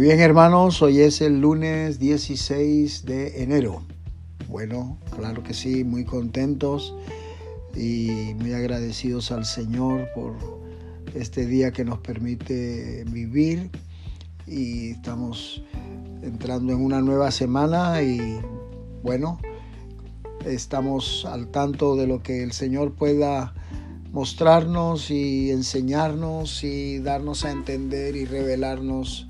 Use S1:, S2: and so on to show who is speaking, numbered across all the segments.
S1: Muy bien hermanos, hoy es el lunes 16 de enero. Bueno, claro que sí, muy contentos y muy agradecidos al Señor por este día que nos permite vivir y estamos entrando en una nueva semana y bueno, estamos al tanto de lo que el Señor pueda mostrarnos y enseñarnos y darnos a entender y revelarnos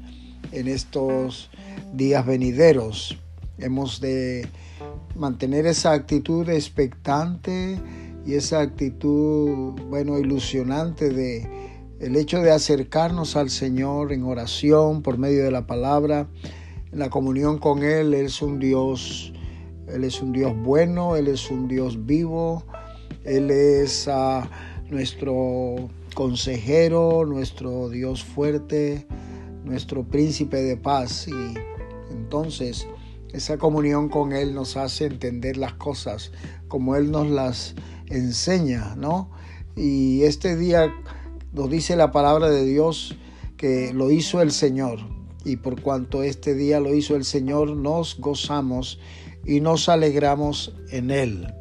S1: en estos días venideros. Hemos de mantener esa actitud expectante y esa actitud, bueno, ilusionante de el hecho de acercarnos al Señor en oración por medio de la palabra, en la comunión con Él. Él es un Dios, Él es un Dios bueno, Él es un Dios vivo, Él es uh, nuestro consejero, nuestro Dios fuerte, nuestro príncipe de paz y entonces esa comunión con Él nos hace entender las cosas como Él nos las enseña, ¿no? Y este día nos dice la palabra de Dios que lo hizo el Señor y por cuanto este día lo hizo el Señor, nos gozamos y nos alegramos en Él.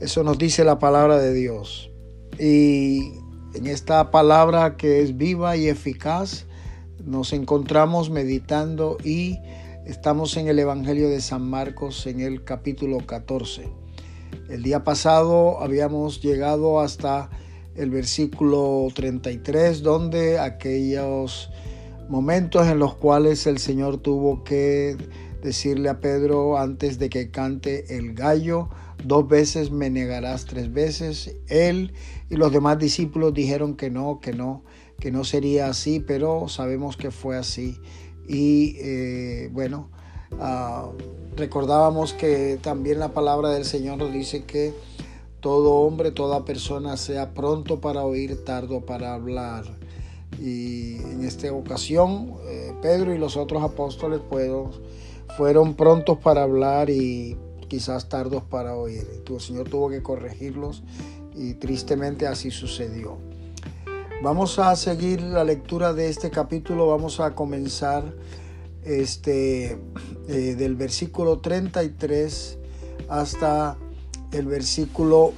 S1: Eso nos dice la palabra de Dios. Y en esta palabra que es viva y eficaz, nos encontramos meditando y estamos en el Evangelio de San Marcos en el capítulo 14. El día pasado habíamos llegado hasta el versículo 33 donde aquellos momentos en los cuales el Señor tuvo que decirle a Pedro antes de que cante el gallo, dos veces me negarás tres veces. Él y los demás discípulos dijeron que no, que no que no sería así, pero sabemos que fue así. Y eh, bueno, ah, recordábamos que también la palabra del Señor nos dice que todo hombre, toda persona sea pronto para oír, tardo para hablar. Y en esta ocasión, eh, Pedro y los otros apóstoles fueron, fueron prontos para hablar y quizás tardos para oír. El Señor tuvo que corregirlos y tristemente así sucedió. Vamos a seguir la lectura de este capítulo, vamos a comenzar este, eh, del versículo 33 hasta el versículo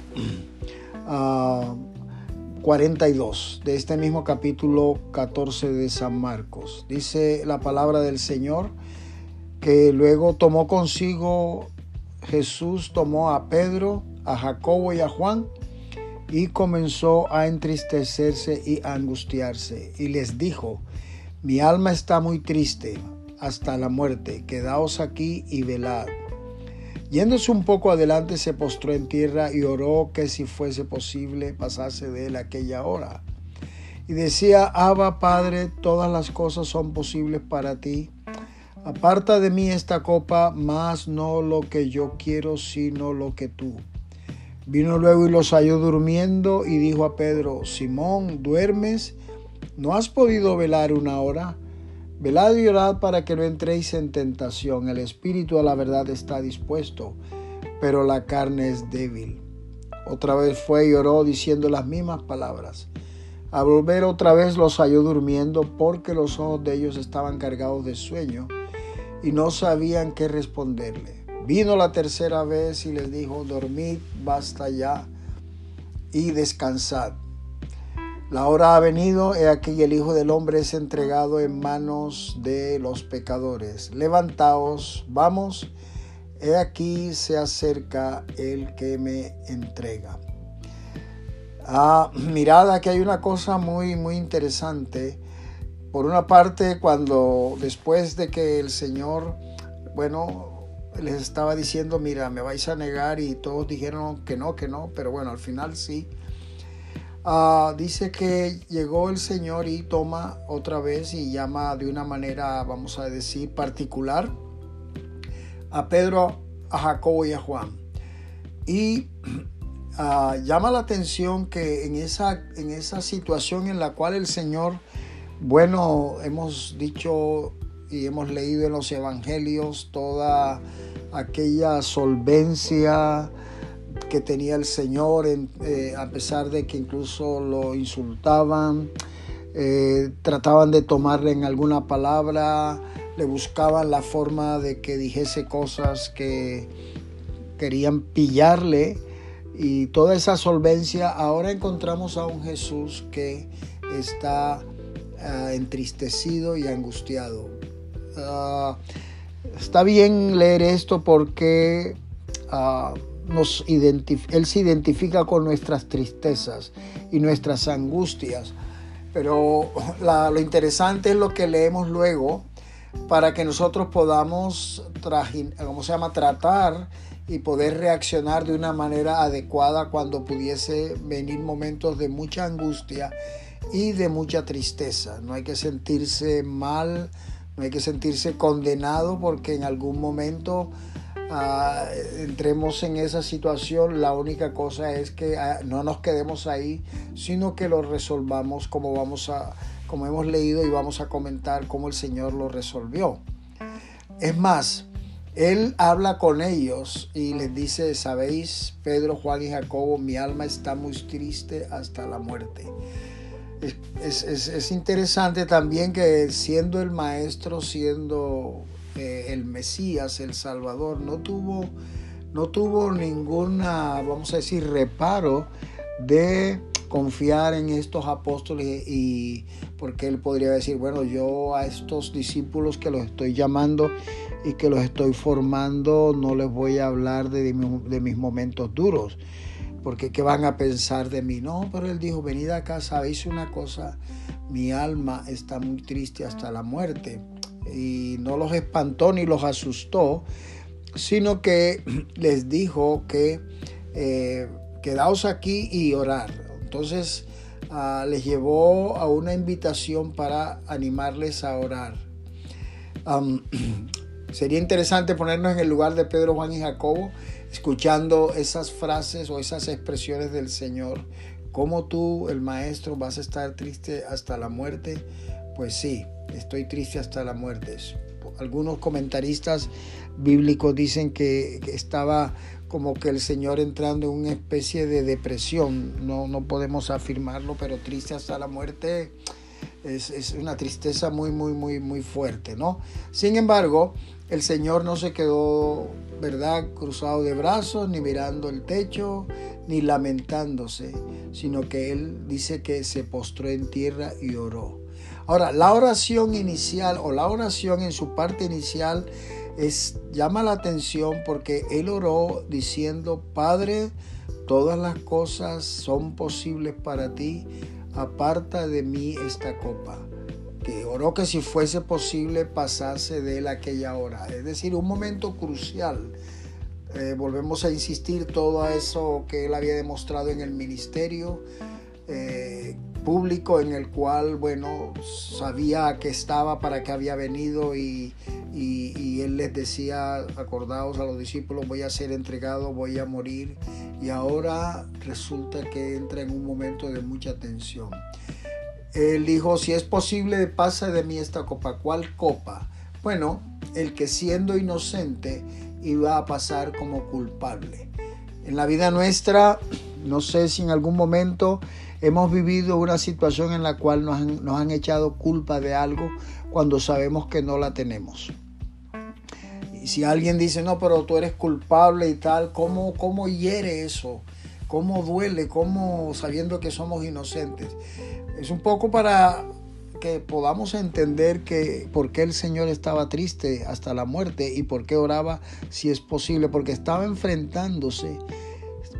S1: 42 ah, de este mismo capítulo 14 de San Marcos. Dice la palabra del Señor que luego tomó consigo Jesús, tomó a Pedro, a Jacobo y a Juan y comenzó a entristecerse y a angustiarse, y les dijo, mi alma está muy triste hasta la muerte, quedaos aquí y velad. Yéndose un poco adelante se postró en tierra y oró que si fuese posible pasase de él aquella hora. Y decía, Abba Padre, todas las cosas son posibles para ti. Aparta de mí esta copa, mas no lo que yo quiero, sino lo que tú. Vino luego y los halló durmiendo y dijo a Pedro, Simón, ¿duermes? ¿No has podido velar una hora? Velad y orad para que no entréis en tentación. El espíritu a la verdad está dispuesto, pero la carne es débil. Otra vez fue y oró diciendo las mismas palabras. Al volver otra vez los halló durmiendo porque los ojos de ellos estaban cargados de sueño y no sabían qué responderle. Vino la tercera vez y les dijo, dormid, basta ya y descansad. La hora ha venido, he aquí el Hijo del Hombre es entregado en manos de los pecadores. Levantaos, vamos, he aquí se acerca el que me entrega. Ah, mirad, aquí hay una cosa muy, muy interesante. Por una parte, cuando después de que el Señor, bueno, les estaba diciendo, mira, me vais a negar y todos dijeron que no, que no, pero bueno, al final sí. Ah, dice que llegó el Señor y toma otra vez y llama de una manera, vamos a decir, particular a Pedro, a Jacobo y a Juan. Y ah, llama la atención que en esa, en esa situación en la cual el Señor, bueno, hemos dicho y hemos leído en los evangelios toda aquella solvencia que tenía el Señor, eh, a pesar de que incluso lo insultaban, eh, trataban de tomarle en alguna palabra, le buscaban la forma de que dijese cosas que querían pillarle. Y toda esa solvencia, ahora encontramos a un Jesús que está ah, entristecido y angustiado. Ah, está bien leer esto porque ah, nos él se identifica con nuestras tristezas y nuestras angustias. Pero lo interesante es lo que leemos luego para que nosotros podamos, ¿cómo se llama?, tratar y poder reaccionar de una manera adecuada cuando pudiese venir momentos de mucha angustia y de mucha tristeza. No hay que sentirse mal, no hay que sentirse condenado porque en algún momento ah, entremos en esa situación. La única cosa es que ah, no nos quedemos ahí, sino que lo resolvamos como vamos a, como hemos leído y vamos a comentar cómo el Señor lo resolvió. Es más, él habla con ellos y les dice, sabéis, Pedro, Juan y Jacobo, mi alma está muy triste hasta la muerte. Es, interesante también que siendo el maestro, siendo eh, el Mesías, el Salvador, no tuvo, no tuvo ninguna, vamos a decir, reparo de confiar en estos apóstoles y porque él podría decir, bueno, yo a estos discípulos que los estoy llamando y que los estoy formando, no les voy a hablar de, de mis momentos duros, porque ¿qué van a pensar de mí? No, pero él dijo, venid acá, sabéis una cosa, mi alma está muy triste hasta la muerte. Y no los espantó ni los asustó, sino que les dijo que eh, quedaos aquí y orar. Entonces ah, les llevó a una invitación para animarles a orar. Sería interesante ponernos en el lugar de Pedro, Juan y Jacobo, escuchando esas frases o esas expresiones del Señor. ¿Cómo tú, el maestro, vas a estar triste hasta la muerte? Pues sí, estoy triste hasta la muerte. Algunos comentaristas bíblicos dicen que estaba como que el Señor entrando en una especie de depresión. No, no podemos afirmarlo, pero triste hasta la muerte es, es, una tristeza muy, muy, muy, muy fuerte, ¿no? Sin embargo, el Señor no se quedó, ¿verdad?, cruzado de brazos, ni mirando el techo, ni lamentándose, sino que Él dice que se postró en tierra y oró. Ahora, la oración inicial o la oración en su parte inicial es, llama la atención porque Él oró diciendo, Padre, todas las cosas son posibles para ti, aparta de mí esta copa que oró que si fuese posible pasase de él aquella hora. Es decir, un momento crucial. Eh, volvemos a insistir todo eso que él había demostrado en el ministerio eh, público en el cual, bueno, sabía que estaba, para qué había venido y, y él les decía, acordaos a los discípulos, voy a ser entregado, voy a morir. Y ahora resulta que entra en un momento de mucha tensión. Él dijo, si es posible, pasa de mí esta copa. ¿Cuál copa? Bueno, el que siendo inocente iba a pasar como culpable. En la vida nuestra, no sé si en algún momento hemos vivido una situación en la cual nos han, nos han echado culpa de algo cuando sabemos que no la tenemos. Y si alguien dice, no, pero tú eres culpable y tal, ¿cómo, cómo hiere eso? ¿Cómo duele? ¿Cómo sabiendo que somos inocentes? Es un poco para que podamos entender que por qué el Señor estaba triste hasta la muerte y por qué oraba si es posible, porque estaba enfrentándose.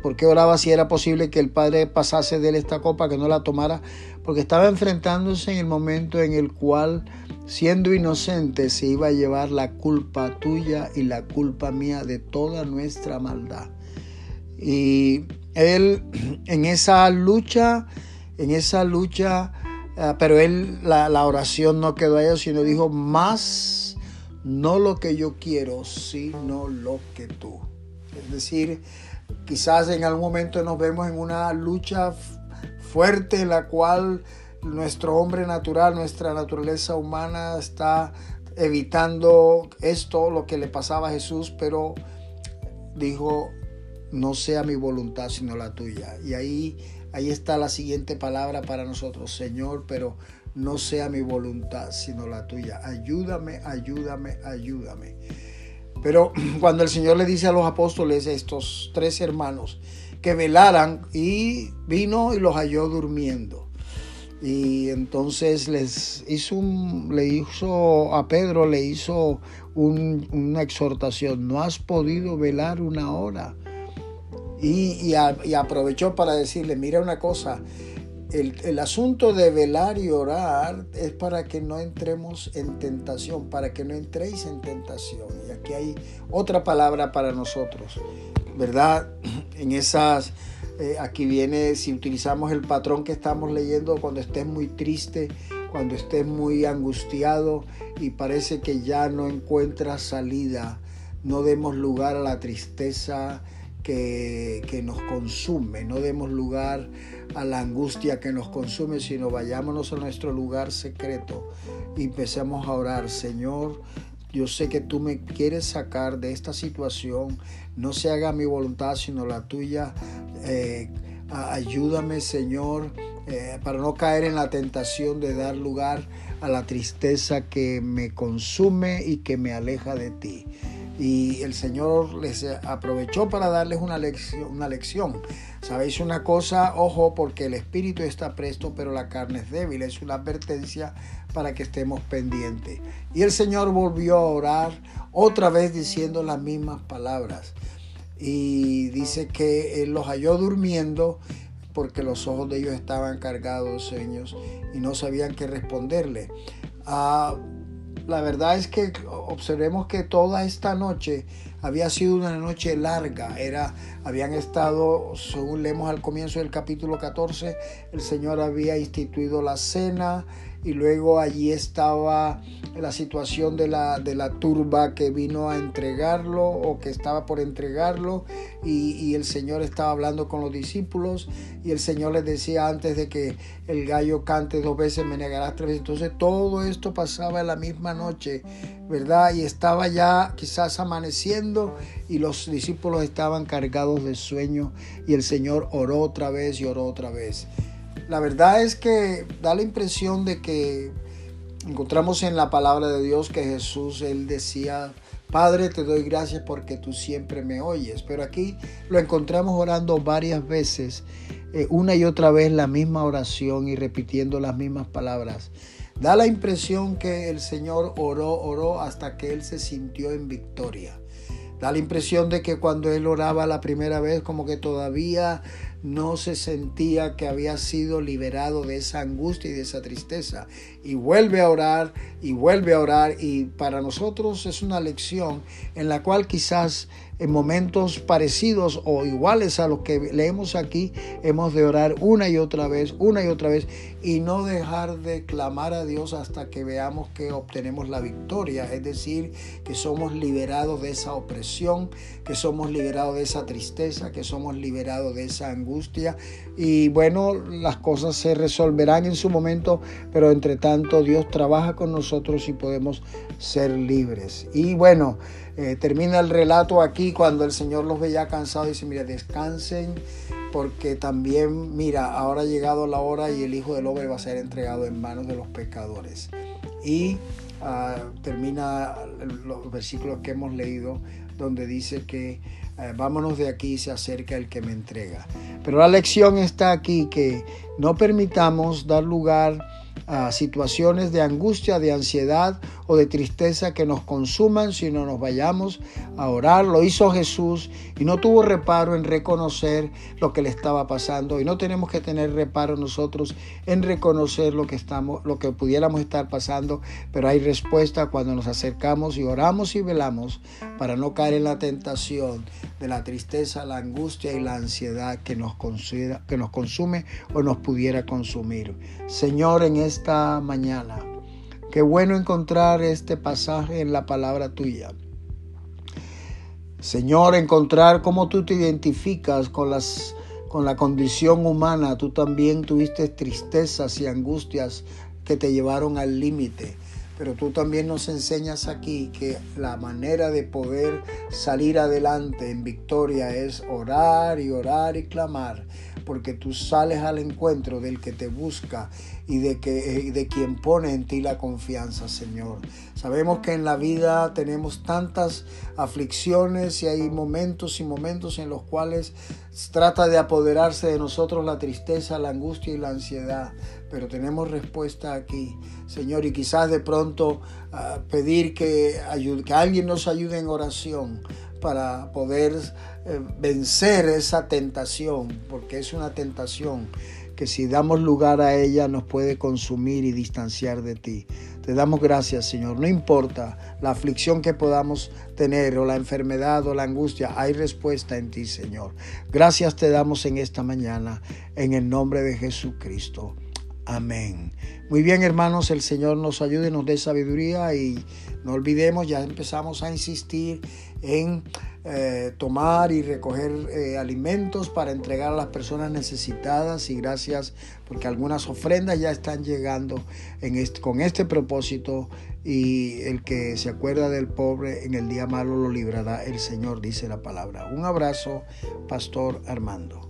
S1: ¿Por qué oraba si era posible que el Padre pasase de él esta copa, que no la tomara? Porque estaba enfrentándose en el momento en el cual, siendo inocente, se iba a llevar la culpa tuya y la culpa mía de toda nuestra maldad. Y él en esa lucha en esa lucha, eh, pero él, la, la, oración no quedó ahí, sino dijo, más no lo que yo quiero, sino lo que tú. Es decir, quizás en algún momento nos vemos en una lucha fuerte en la cual nuestro hombre natural, nuestra naturaleza humana está evitando esto, lo que le pasaba a Jesús, pero dijo, no sea mi voluntad sino la tuya. Y ahí Ahí está la siguiente palabra para nosotros, Señor, pero no sea mi voluntad, sino la tuya. Ayúdame, ayúdame, ayúdame. Pero cuando el Señor le dice a los apóstoles, estos tres hermanos, que velaran y vino y los halló durmiendo. Y entonces les hizo un, le hizo a Pedro, le hizo una exhortación, no has podido velar una hora. Y, aprovechó para decirle, mira una cosa, el, el, asunto de velar y orar es para que no entremos en tentación, para que no entréis en tentación. Y aquí hay otra palabra para nosotros, ¿verdad? En esas eh, aquí viene, si utilizamos el patrón que estamos leyendo, cuando estés muy triste, cuando estés muy angustiado y parece que ya no encuentras salida, no demos lugar a la tristeza que, nos consume, no demos lugar a la angustia que nos consume, sino vayámonos a nuestro lugar secreto y empecemos a orar, Señor, yo sé que tú me quieres sacar de esta situación. No se haga mi voluntad, sino la tuya. Eh, ayúdame, Señor, eh, para no caer en la tentación de dar lugar a la tristeza que me consume y que me aleja de ti. Y el Señor les aprovechó para darles una lección. Una. Sabéis una cosa, ojo, porque el espíritu está presto, pero la carne es débil. Es una advertencia para que estemos pendientes. Y el Señor volvió a orar otra vez diciendo las mismas palabras. Y dice que Él los halló durmiendo porque los ojos de ellos estaban cargados de sueños y no sabían qué responderle. Ah, la verdad es que observemos que toda esta noche había sido una noche larga. Era, habían estado, según leemos al comienzo del capítulo 14, el Señor había instituido la cena, y luego allí estaba la situación de la, de la turba que vino a entregarlo o que estaba por entregarlo y, el Señor estaba hablando con los discípulos y el Señor les decía antes de que el gallo cante dos veces me negarás tres veces. Entonces todo esto pasaba en la misma noche, ¿verdad? Y estaba ya quizás amaneciendo y los discípulos estaban cargados de sueño y el Señor oró otra vez y oró otra vez. La verdad es que da la impresión de que encontramos en la palabra de Dios que Jesús, él decía, Padre, te doy gracias porque tú siempre me oyes. Pero aquí lo encontramos orando varias veces, eh, una y otra vez la misma oración y repitiendo las mismas palabras. Da la impresión que el Señor oró, oró hasta que Él se sintió en victoria. Da la impresión de que cuando Él oraba la primera vez, como que todavía no se sentía que había sido liberado de esa angustia y de esa tristeza. Y vuelve a orar y vuelve a orar y para nosotros es una lección en la cual quizás en momentos parecidos o iguales a los que leemos aquí, hemos de orar una y otra vez, una y otra vez, y no dejar de clamar a Dios hasta que veamos que obtenemos la victoria, es decir, que somos liberados de esa opresión, que somos liberados de esa tristeza, que somos liberados de esa angustia, y bueno, las cosas se resolverán en su momento, pero entre tanto Dios trabaja con nosotros y podemos ser libres. Y bueno, eh, termina el relato aquí cuando el Señor los veía cansados y dice, mira, descansen porque también, mira, ahora ha llegado la hora y el Hijo del Hombre va a ser entregado en manos de los pecadores. Y ah, termina los versículos que hemos leído donde dice que eh, vámonos de aquí, se acerca el que me entrega. Pero la lección está aquí, que no permitamos dar lugar situaciones de angustia, de ansiedad o de tristeza que nos consuman, si no nos vayamos a orar. Lo hizo Jesús y no tuvo reparo en reconocer lo que le estaba pasando y no tenemos que tener reparo nosotros en reconocer lo que estamos, lo que pudiéramos estar pasando, pero hay respuesta cuando nos acercamos y oramos y velamos para no caer en la tentación de la tristeza, la angustia y la ansiedad que nos, que nos consume o nos pudiera consumir. Señor, en esta mañana Qué bueno encontrar este pasaje en la palabra tuya. Señor, encontrar cómo tú te identificas con, las, con la condición humana. Tú también tuviste tristezas y angustias que te llevaron al límite. pero tú también nos enseñas aquí que la manera de poder salir adelante en victoria es orar y orar y clamar porque tú sales al encuentro del que te busca y de, que, eh, de quien pone en ti la confianza, Señor. Sabemos que en la vida tenemos tantas aflicciones y hay momentos y momentos en los cuales trata de apoderarse de nosotros la tristeza, la angustia y la ansiedad, pero tenemos respuesta aquí, Señor, y quizás de pronto ah, pedir que, que alguien nos ayude en oración para poder eh, vencer esa tentación, porque es una tentación que si damos lugar a ella nos puede consumir y distanciar de ti. Te damos gracias, Señor. No importa la aflicción que podamos tener o la enfermedad o la angustia, hay respuesta en ti, Señor. Gracias te damos en esta mañana, en el nombre de Jesucristo. Amén. Muy bien, hermanos, el Señor nos ayude, nos dé sabiduría y no olvidemos, ya empezamos a insistir en eh, tomar y recoger eh, alimentos para entregar a las personas necesitadas y gracias porque algunas ofrendas ya están llegando con este propósito y el que se acuerda del pobre en el día malo lo librará el Señor, dice la palabra. Un abrazo, Pastor Armando.